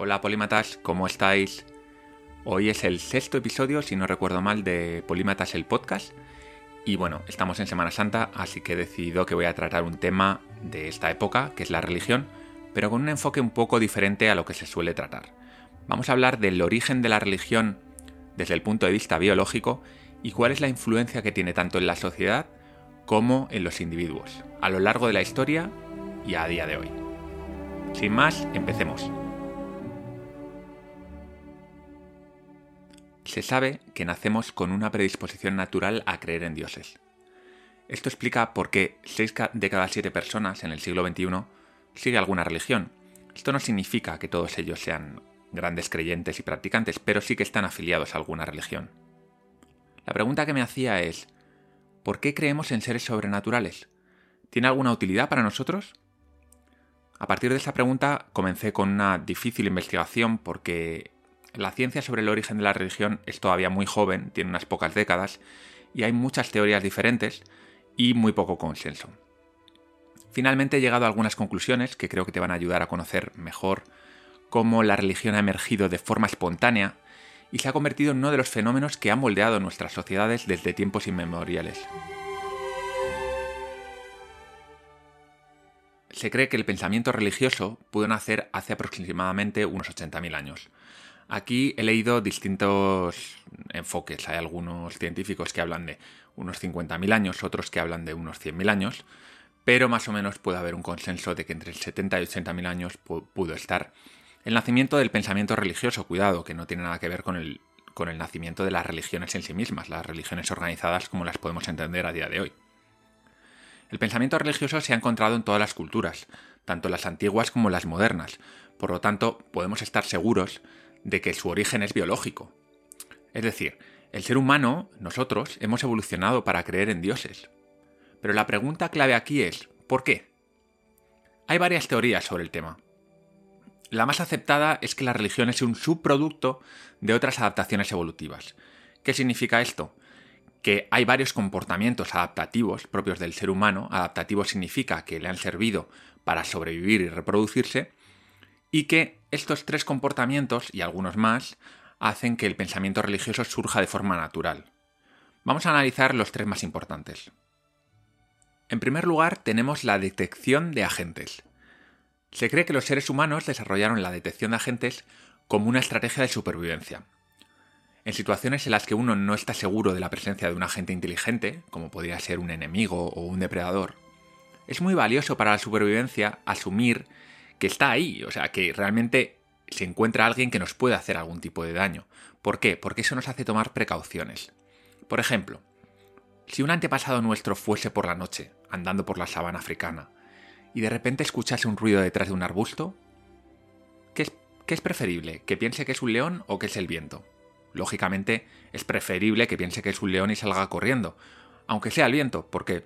Hola polímatas, ¿cómo estáis? Hoy es el sexto episodio, si no recuerdo mal, de Polímatas el podcast. Y bueno, estamos en Semana Santa, así que he decidido que voy a tratar un tema de esta época, que es la religión, pero con un enfoque un poco diferente a lo que se suele tratar. Vamos a hablar del origen de la religión desde el punto de vista biológico y cuál es la influencia que tiene tanto en la sociedad como en los individuos, a lo largo de la historia y a día de hoy. Sin más, empecemos. Se sabe que nacemos con una predisposición natural a creer en dioses. Esto explica por qué 6 de cada 7 personas en el siglo XXI sigue alguna religión. Esto no significa que todos ellos sean grandes creyentes y practicantes, pero sí que están afiliados a alguna religión. La pregunta que me hacía es, ¿por qué creemos en seres sobrenaturales? ¿Tiene alguna utilidad para nosotros? A partir de esa pregunta comencé con una difícil investigación porque la ciencia sobre el origen de la religión es todavía muy joven, tiene unas pocas décadas, y hay muchas teorías diferentes y muy poco consenso. Finalmente he llegado a algunas conclusiones que creo que te van a ayudar a conocer mejor cómo la religión ha emergido de forma espontánea y se ha convertido en uno de los fenómenos que han moldeado nuestras sociedades desde tiempos inmemoriales. Se cree que el pensamiento religioso pudo nacer hace aproximadamente unos 80.000 años. Aquí he leído distintos enfoques. Hay algunos científicos que hablan de unos 50.000 años, otros que hablan de unos 100.000 años, pero más o menos puede haber un consenso de que entre el 70 y 80.000 años pudo estar el nacimiento del pensamiento religioso. Cuidado, que no tiene nada que ver con el, con el nacimiento de las religiones en sí mismas, las religiones organizadas como las podemos entender a día de hoy. El pensamiento religioso se ha encontrado en todas las culturas, tanto las antiguas como las modernas, por lo tanto podemos estar seguros de que su origen es biológico. Es decir, el ser humano, nosotros, hemos evolucionado para creer en dioses. Pero la pregunta clave aquí es, ¿por qué? Hay varias teorías sobre el tema. La más aceptada es que la religión es un subproducto de otras adaptaciones evolutivas. ¿Qué significa esto? que hay varios comportamientos adaptativos propios del ser humano, adaptativo significa que le han servido para sobrevivir y reproducirse, y que estos tres comportamientos y algunos más hacen que el pensamiento religioso surja de forma natural. Vamos a analizar los tres más importantes. En primer lugar, tenemos la detección de agentes. Se cree que los seres humanos desarrollaron la detección de agentes como una estrategia de supervivencia. En situaciones en las que uno no está seguro de la presencia de un agente inteligente, como podría ser un enemigo o un depredador, es muy valioso para la supervivencia asumir que está ahí, o sea, que realmente se encuentra alguien que nos puede hacer algún tipo de daño. ¿Por qué? Porque eso nos hace tomar precauciones. Por ejemplo, si un antepasado nuestro fuese por la noche, andando por la sabana africana, y de repente escuchase un ruido detrás de un arbusto, ¿qué es, qué es preferible? ¿Que piense que es un león o que es el viento? Lógicamente, es preferible que piense que es un león y salga corriendo, aunque sea el viento, porque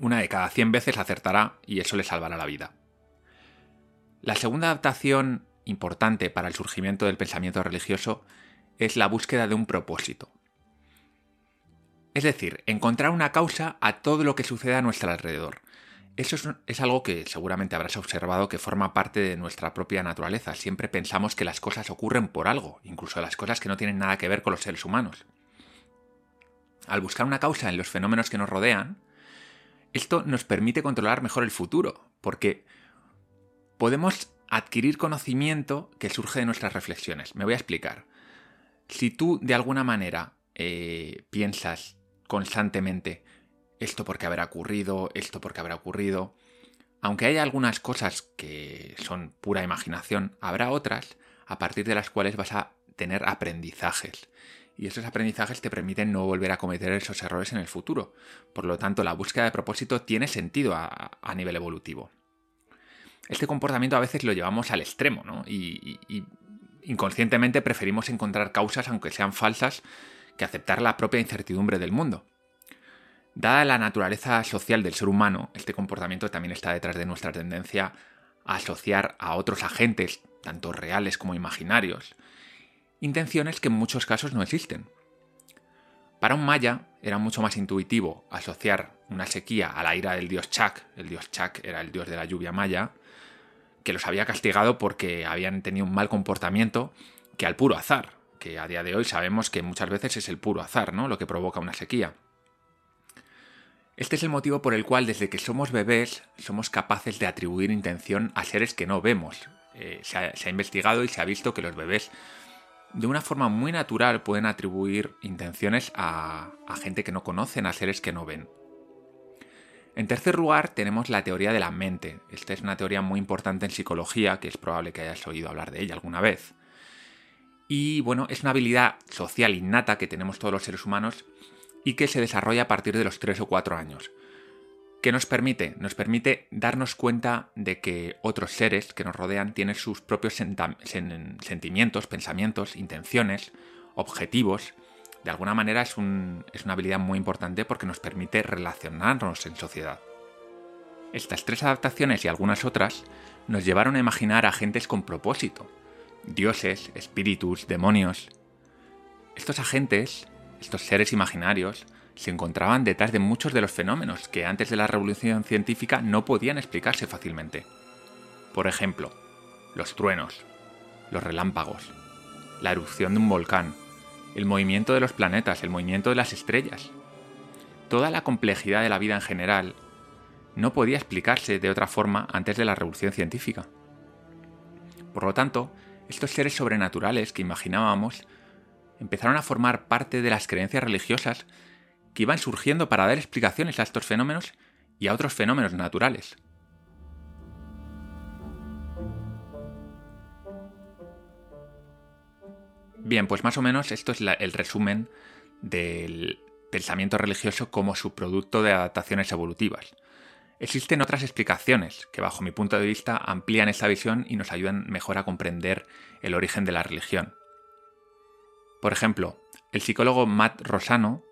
una de cada 100 veces acertará y eso le salvará la vida. La segunda adaptación importante para el surgimiento del pensamiento religioso es la búsqueda de un propósito. Es decir, encontrar una causa a todo lo que sucede a nuestro alrededor, eso es, algo que seguramente habrás observado que forma parte de nuestra propia naturaleza. Siempre pensamos que las cosas ocurren por algo, incluso las cosas que no tienen nada que ver con los seres humanos. Al buscar una causa en los fenómenos que nos rodean, esto nos permite controlar mejor el futuro, porque podemos adquirir conocimiento que surge de nuestras reflexiones. Me voy a explicar. Si tú de alguna manera eh, piensas constantemente, esto porque habrá ocurrido, esto porque habrá ocurrido. Aunque hay algunas cosas que son pura imaginación, habrá otras a partir de las cuales vas a tener aprendizajes. Y esos aprendizajes te permiten no volver a cometer esos errores en el futuro. Por lo tanto, la búsqueda de propósito tiene sentido a, nivel evolutivo. Este comportamiento a veces lo llevamos al extremo, ¿no? y inconscientemente preferimos encontrar causas, aunque sean falsas, que aceptar la propia incertidumbre del mundo. Dada la naturaleza social del ser humano, este comportamiento también está detrás de nuestra tendencia a asociar a otros agentes, tanto reales como imaginarios, intenciones que en muchos casos no existen. Para un maya era mucho más intuitivo asociar una sequía a la ira del dios Chak, el dios Chak era el dios de la lluvia maya, que los había castigado porque habían tenido un mal comportamiento que al puro azar, que a día de hoy sabemos que muchas veces es el puro azar, ¿no? Lo que provoca una sequía. Este es el motivo por el cual desde que somos bebés somos capaces de atribuir intención a seres que no vemos. Eh, se, ha, investigado y se ha visto que los bebés de una forma muy natural pueden atribuir intenciones a, a gente que no conocen, a seres que no ven. En tercer lugar, tenemos la teoría de la mente. Esta es una teoría muy importante en psicología, que es probable que hayas oído hablar de ella alguna vez. Y bueno, es una habilidad social innata que tenemos todos los seres humanos y que se desarrolla a partir de los 3 o 4 años. ¿Qué nos permite? Nos permite darnos cuenta de que otros seres que nos rodean tienen sus propios sentimientos, pensamientos, intenciones, objetivos, de alguna manera es, una habilidad muy importante porque nos permite relacionarnos en sociedad. Estas tres adaptaciones y algunas otras nos llevaron a imaginar agentes con propósito, dioses, espíritus, demonios. Estos agentes, estos seres imaginarios, se encontraban detrás de muchos de los fenómenos que antes de la revolución científica no podían explicarse fácilmente. Por ejemplo, los truenos, los relámpagos, la erupción de un volcán, el movimiento de los planetas, el movimiento de las estrellas. Toda la complejidad de la vida en general no podía explicarse de otra forma antes de la revolución científica. Por lo tanto, estos seres sobrenaturales que imaginábamos empezaron a formar parte de las creencias religiosas que iban surgiendo para dar explicaciones a estos fenómenos y a otros fenómenos naturales. Bien, pues más o menos esto es el resumen del pensamiento religioso como subproducto de adaptaciones evolutivas. Existen otras explicaciones que bajo mi punto de vista amplían esta visión y nos ayudan mejor a comprender el origen de la religión. Por ejemplo, el psicólogo Matt Rosano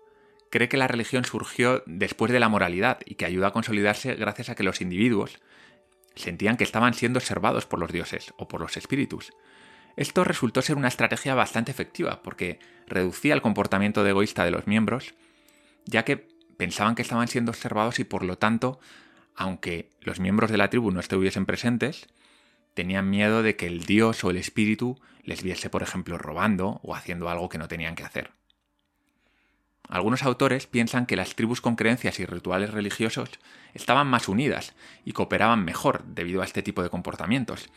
cree que la religión surgió después de la moralidad y que ayuda a consolidarse gracias a que los individuos sentían que estaban siendo observados por los dioses o por los espíritus, esto resultó ser una estrategia bastante efectiva porque reducía el comportamiento egoísta de los miembros, ya que pensaban que estaban siendo observados y por lo tanto, aunque los miembros de la tribu no estuviesen presentes, tenían miedo de que el dios o el espíritu les viese, por ejemplo, robando o haciendo algo que no tenían que hacer. Algunos autores piensan que las tribus con creencias y rituales religiosos estaban más unidas y cooperaban mejor debido a este tipo de comportamientos,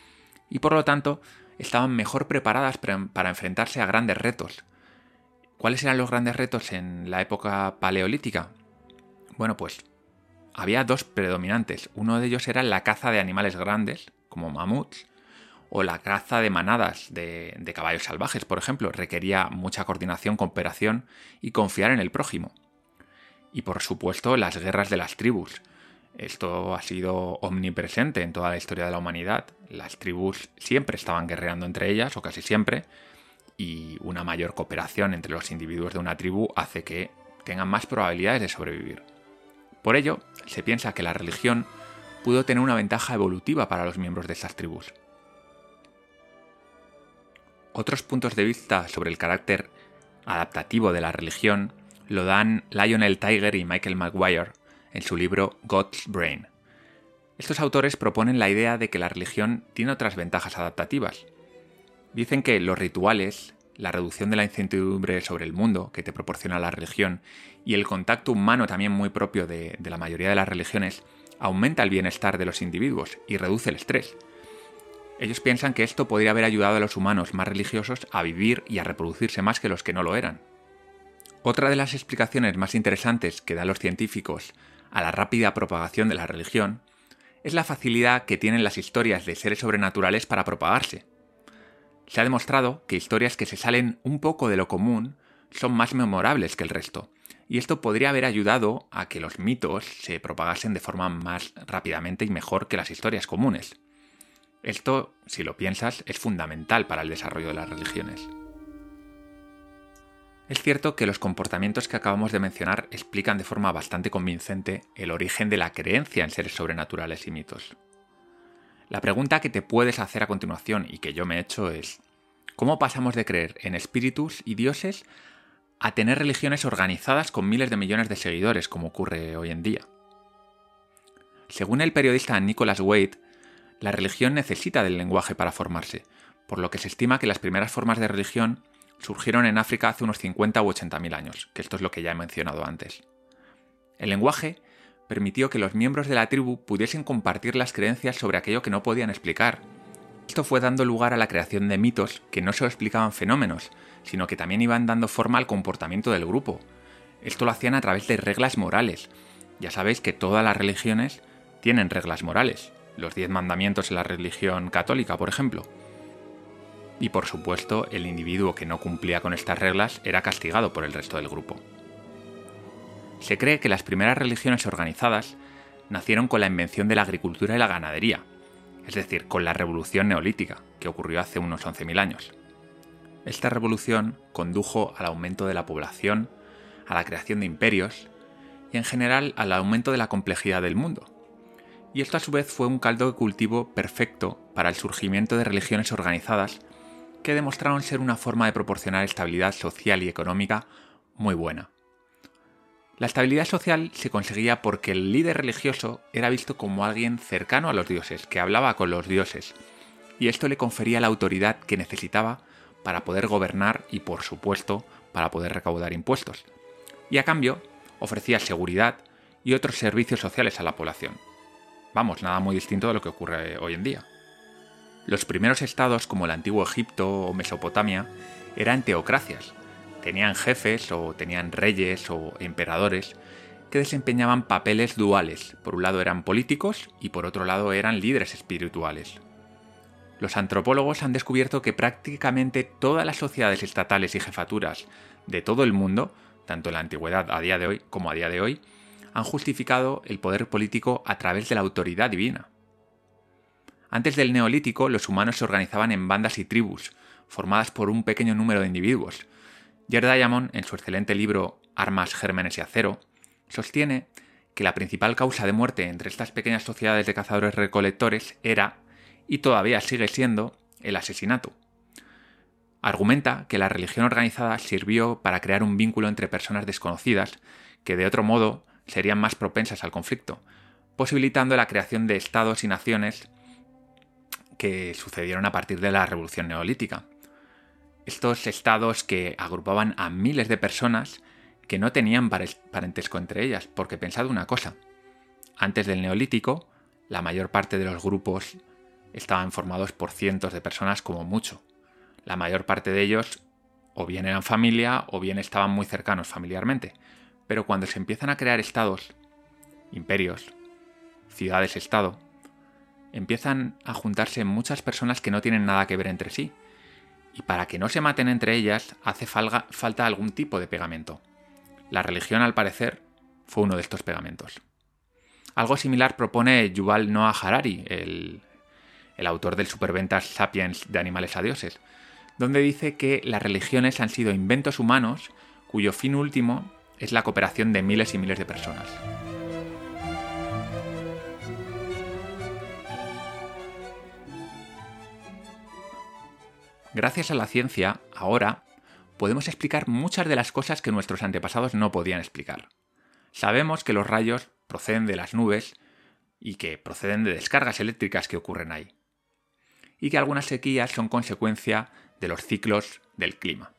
y por lo tanto estaban mejor preparadas para enfrentarse a grandes retos. ¿Cuáles eran los grandes retos en la época paleolítica? Bueno, pues había dos predominantes. Uno de ellos era la caza de animales grandes, como mamuts, o la caza de manadas de, de, caballos salvajes, por ejemplo. Requería mucha coordinación, cooperación y confiar en el prójimo. Y por supuesto las guerras de las tribus. Esto ha sido omnipresente en toda la historia de la humanidad. Las tribus siempre estaban guerreando entre ellas, o casi siempre, y una mayor cooperación entre los individuos de una tribu hace que tengan más probabilidades de sobrevivir. Por ello, se piensa que la religión pudo tener una ventaja evolutiva para los miembros de estas tribus. Otros puntos de vista sobre el carácter adaptativo de la religión lo dan Lionel Tiger y Michael Maguire en su libro God's Brain. Estos autores proponen la idea de que la religión tiene otras ventajas adaptativas. Dicen que los rituales, la reducción de la incertidumbre sobre el mundo que te proporciona la religión y el contacto humano también muy propio de, de la mayoría de las religiones aumenta el bienestar de los individuos y reduce el estrés. Ellos piensan que esto podría haber ayudado a los humanos más religiosos a vivir y a reproducirse más que los que no lo eran. Otra de las explicaciones más interesantes que dan los científicos a la rápida propagación de la religión es la facilidad que tienen las historias de seres sobrenaturales para propagarse. Se ha demostrado que historias que se salen un poco de lo común son más memorables que el resto, y esto podría haber ayudado a que los mitos se propagasen de forma más rápidamente y mejor que las historias comunes. Esto, si lo piensas, es fundamental para el desarrollo de las religiones. Es cierto que los comportamientos que acabamos de mencionar explican de forma bastante convincente el origen de la creencia en seres sobrenaturales y mitos. La pregunta que te puedes hacer a continuación y que yo me he hecho es, ¿cómo pasamos de creer en espíritus y dioses a tener religiones organizadas con miles de millones de seguidores como ocurre hoy en día? Según el periodista Nicholas Wade, La religión necesita del lenguaje para formarse, por lo que se estima que las primeras formas de religión surgieron en África hace unos 50 u 80 mil años, que esto es lo que ya he mencionado antes. El lenguaje permitió que los miembros de la tribu pudiesen compartir las creencias sobre aquello que no podían explicar. Esto fue dando lugar a la creación de mitos que no solo explicaban fenómenos, sino que también iban dando forma al comportamiento del grupo. Esto lo hacían a través de reglas morales. Ya sabéis que todas las religiones tienen reglas morales. Los diez mandamientos en la religión católica, por ejemplo. Y por supuesto, el individuo que no cumplía con estas reglas era castigado por el resto del grupo. Se cree que las primeras religiones organizadas nacieron con la invención de la agricultura y la ganadería, es decir, con la revolución neolítica, que ocurrió hace unos 11.000 años. Esta revolución condujo al aumento de la población, a la creación de imperios y en general al aumento de la complejidad del mundo. Y esto a su vez fue un caldo de cultivo perfecto para el surgimiento de religiones organizadas que demostraron ser una forma de proporcionar estabilidad social y económica muy buena. La estabilidad social se conseguía porque el líder religioso era visto como alguien cercano a los dioses, que hablaba con los dioses, y esto le confería la autoridad que necesitaba para poder gobernar y, por supuesto, para poder recaudar impuestos. Y a cambio, ofrecía seguridad y otros servicios sociales a la población. Vamos, nada muy distinto de lo que ocurre hoy en día. Los primeros estados, como el antiguo Egipto o Mesopotamia, eran teocracias, tenían jefes o tenían reyes o emperadores que desempeñaban papeles duales. Por un lado eran políticos y por otro lado eran líderes espirituales. Los antropólogos han descubierto que prácticamente todas las sociedades estatales y jefaturas de todo el mundo, tanto en la antigüedad a día de hoy como a día de hoy, han justificado el poder político a través de la autoridad divina. Antes del neolítico, los humanos se organizaban en bandas y tribus, formadas por un pequeño número de individuos, Jared Diamond, en su excelente libro Armas, Gérmenes y Acero, sostiene que la principal causa de muerte entre estas pequeñas sociedades de cazadores-recolectores era, y todavía sigue siendo, el asesinato. Argumenta que la religión organizada sirvió para crear un vínculo entre personas desconocidas que de otro modo serían más propensas al conflicto, posibilitando la creación de estados y naciones que sucedieron a partir de la revolución neolítica estos estados que agrupaban a miles de personas que no tenían parentesco entre ellas, porque pensad una cosa, antes del neolítico, la mayor parte de los grupos estaban formados por cientos de personas como mucho. La mayor parte de ellos o bien eran familia o bien estaban muy cercanos familiarmente. Pero cuando se empiezan a crear estados, imperios, ciudades-estado, empiezan a juntarse muchas personas que no tienen nada que ver entre sí y para que no se maten entre ellas hace falta algún tipo de pegamento. La religión, al parecer, fue uno de estos pegamentos. Algo similar propone Yuval Noah Harari, el, el autor del superventas Sapiens de Animales a Dioses, donde dice que las religiones han sido inventos humanos cuyo fin último es la cooperación de miles y miles de personas. Gracias a la ciencia, ahora, podemos explicar muchas de las cosas que nuestros antepasados no podían explicar. Sabemos que los rayos proceden de las nubes y que proceden de descargas eléctricas que ocurren ahí. Y que algunas sequías son consecuencia de los ciclos del clima.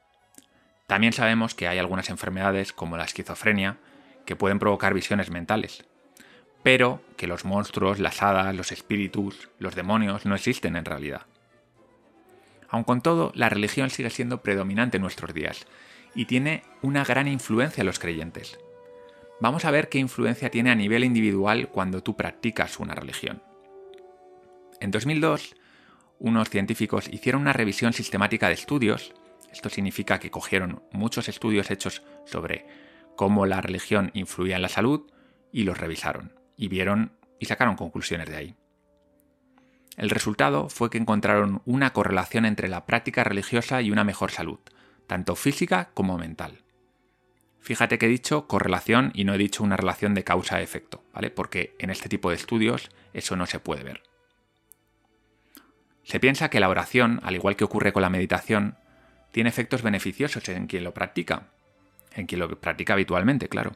También sabemos que hay algunas enfermedades como la esquizofrenia que pueden provocar visiones mentales, pero que los monstruos, las hadas, los espíritus, los demonios no existen en realidad. Aun con todo, la religión sigue siendo predominante en nuestros días y tiene una gran influencia en los creyentes. Vamos a ver qué influencia tiene a nivel individual cuando tú practicas una religión. En 2002, unos científicos hicieron una revisión sistemática de estudios. Esto significa que cogieron muchos estudios hechos sobre cómo la religión influía en la salud y los revisaron y vieron y sacaron conclusiones de ahí. El resultado fue que encontraron una correlación entre la práctica religiosa y una mejor salud, tanto física como mental. Fíjate que he dicho correlación y no he dicho una relación de causa-efecto, ¿vale? Porque en este tipo de estudios eso no se puede ver. Se piensa que la oración, al igual que ocurre con la meditación, tiene efectos beneficiosos en quien lo practica, en quien lo practica habitualmente, claro.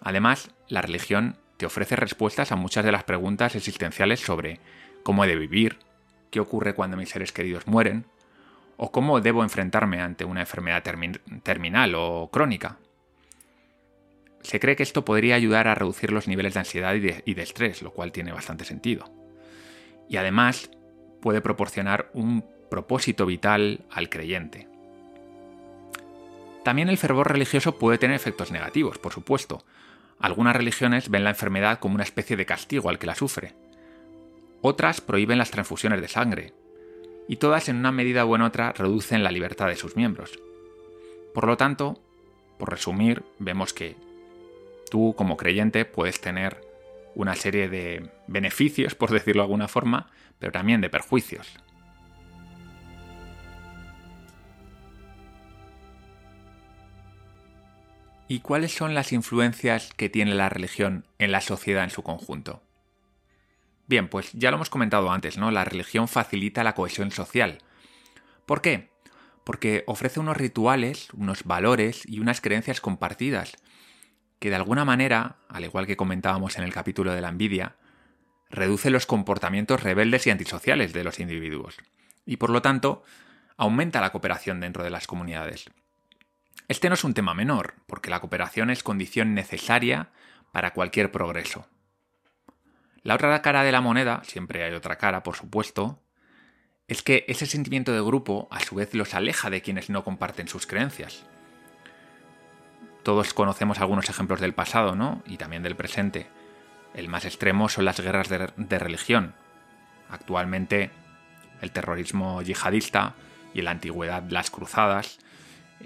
Además, la religión te ofrece respuestas a muchas de las preguntas existenciales sobre cómo he de vivir, qué ocurre cuando mis seres queridos mueren, o cómo debo enfrentarme ante una enfermedad terminal o crónica. Se cree que esto podría ayudar a reducir los niveles de ansiedad y de, estrés, lo cual tiene bastante sentido. Y además puede proporcionar un propósito vital al creyente. También el fervor religioso puede tener efectos negativos, por supuesto. Algunas religiones ven la enfermedad como una especie de castigo al que la sufre. Otras prohíben las transfusiones de sangre, y todas en una medida u en otra reducen la libertad de sus miembros. Por lo tanto, por resumir, vemos que tú como creyente puedes tener una serie de beneficios, por decirlo de alguna forma, pero también de perjuicios. ¿Y cuáles son las influencias que tiene la religión en la sociedad en su conjunto? Bien, pues ya lo hemos comentado antes, ¿no? La religión facilita la cohesión social. ¿Por qué? Porque ofrece unos rituales, unos valores y unas creencias compartidas, que de alguna manera, al igual que comentábamos en el capítulo de la envidia, reduce los comportamientos rebeldes y antisociales de los individuos, y por lo tanto, aumenta la cooperación dentro de las comunidades. Este no es un tema menor, porque la cooperación es condición necesaria para cualquier progreso. La otra cara de la moneda, siempre hay otra cara, por supuesto, es que ese sentimiento de grupo a su vez los aleja de quienes no comparten sus creencias. Todos conocemos algunos ejemplos del pasado, ¿no? Y también del presente. El más extremo son las guerras de, religión. Actualmente, el terrorismo yihadista y en la antigüedad las cruzadas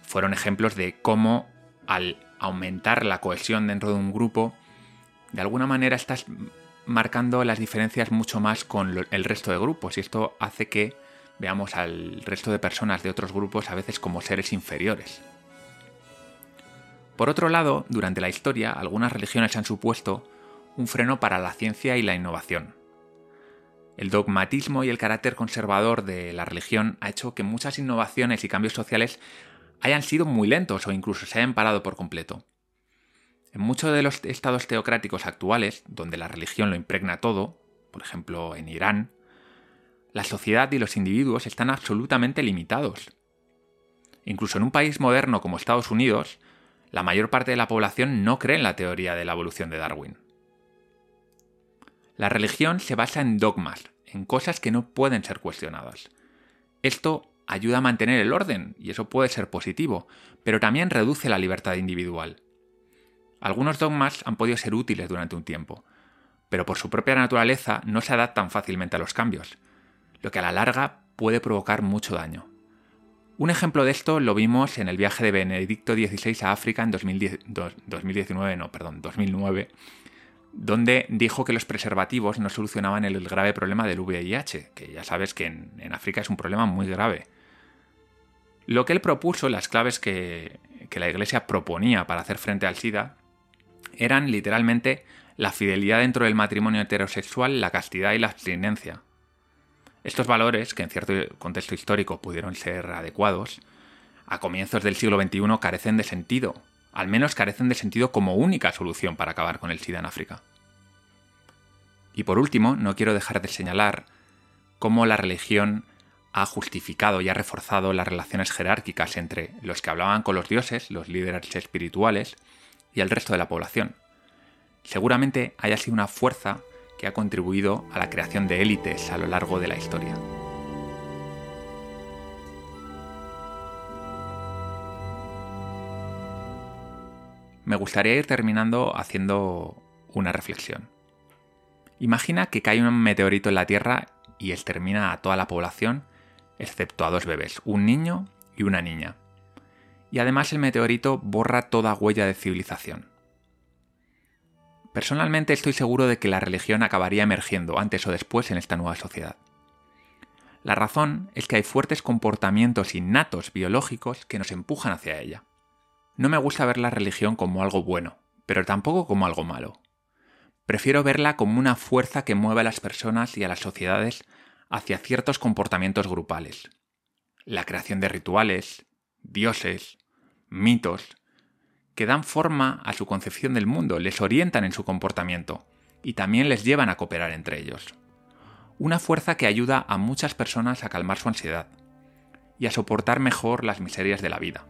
fueron ejemplos de cómo al aumentar la cohesión dentro de un grupo, de alguna manera estás marcando las diferencias mucho más con el resto de grupos y esto hace que veamos al resto de personas de otros grupos a veces como seres inferiores. Por otro lado, durante la historia, algunas religiones han supuesto un freno para la ciencia y la innovación. El dogmatismo y el carácter conservador de la religión ha hecho que muchas innovaciones y cambios sociales hayan sido muy lentos o incluso se hayan parado por completo. En muchos de los estados teocráticos actuales, donde la religión lo impregna todo, por ejemplo en Irán, la sociedad y los individuos están absolutamente limitados. Incluso en un país moderno como Estados Unidos, la mayor parte de la población no cree en la teoría de la evolución de Darwin. La religión se basa en dogmas, en cosas que no pueden ser cuestionadas. Esto ayuda a mantener el orden, y eso puede ser positivo, pero también reduce la libertad individual. Algunos dogmas han podido ser útiles durante un tiempo, pero por su propia naturaleza no se adaptan fácilmente a los cambios, lo que a la larga puede provocar mucho daño. Un ejemplo de esto lo vimos en el viaje de Benedicto XVI a África en 2019, no, perdón, 2009, donde dijo que los preservativos no solucionaban el grave problema del VIH, que ya sabes que en África es un problema muy grave. Lo que él propuso, las claves que, la Iglesia proponía para hacer frente al SIDA, eran literalmente la fidelidad dentro del matrimonio heterosexual, la castidad y la abstinencia. Estos valores, que en cierto contexto histórico pudieron ser adecuados, a comienzos del siglo XXI carecen de sentido, al menos carecen de sentido como única solución para acabar con el SIDA en África. Y por último, no quiero dejar de señalar cómo la religión ha justificado y ha reforzado las relaciones jerárquicas entre los que hablaban con los dioses, los líderes espirituales, y el resto de la población. Seguramente haya sido una fuerza que ha contribuido a la creación de élites a lo largo de la historia. Me gustaría ir terminando haciendo una reflexión. Imagina que cae un meteorito en la Tierra y extermina a toda la población excepto a dos bebés, un niño y una niña. Y además el meteorito borra toda huella de civilización. Personalmente estoy seguro de que la religión acabaría emergiendo antes o después en esta nueva sociedad. La razón es que hay fuertes comportamientos innatos biológicos que nos empujan hacia ella. No me gusta ver la religión como algo bueno, pero tampoco como algo malo. Prefiero verla como una fuerza que mueve a las personas y a las sociedades hacia ciertos comportamientos grupales. La creación de rituales, dioses, mitos, que dan forma a su concepción del mundo, les orientan en su comportamiento y también les llevan a cooperar entre ellos. una fuerza que ayuda a muchas personas a calmar su ansiedad y a soportar mejor las miserias de la vida,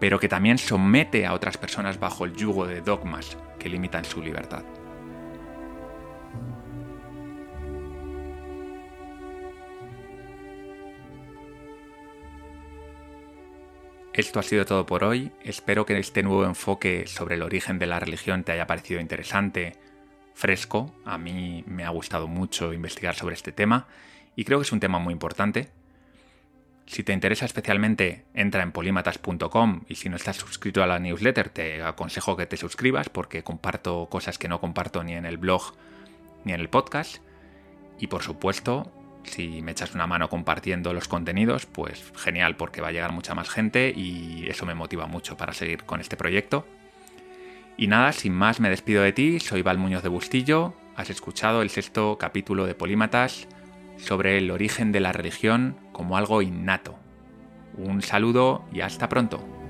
pero que también somete a otras personas bajo el yugo de dogmas que limitan su libertad. Esto ha sido todo por hoy. Espero que este nuevo enfoque sobre el origen de la religión te haya parecido interesante, fresco. A mí me ha gustado mucho investigar sobre este tema y creo que es un tema muy importante. Si te interesa especialmente, entra en polímatas.com y si no estás suscrito a la newsletter, te aconsejo que te suscribas porque comparto cosas que no comparto ni en el blog ni en el podcast. Y por supuesto, si me echas una mano compartiendo los contenidos, pues genial, porque va a llegar mucha más gente y eso me motiva mucho para seguir con este proyecto. Y nada, sin más me despido de ti, soy Val Muñoz de Bustillo, has escuchado el sexto capítulo de Polímatas sobre el origen de la religión como algo innato. Un saludo y hasta pronto.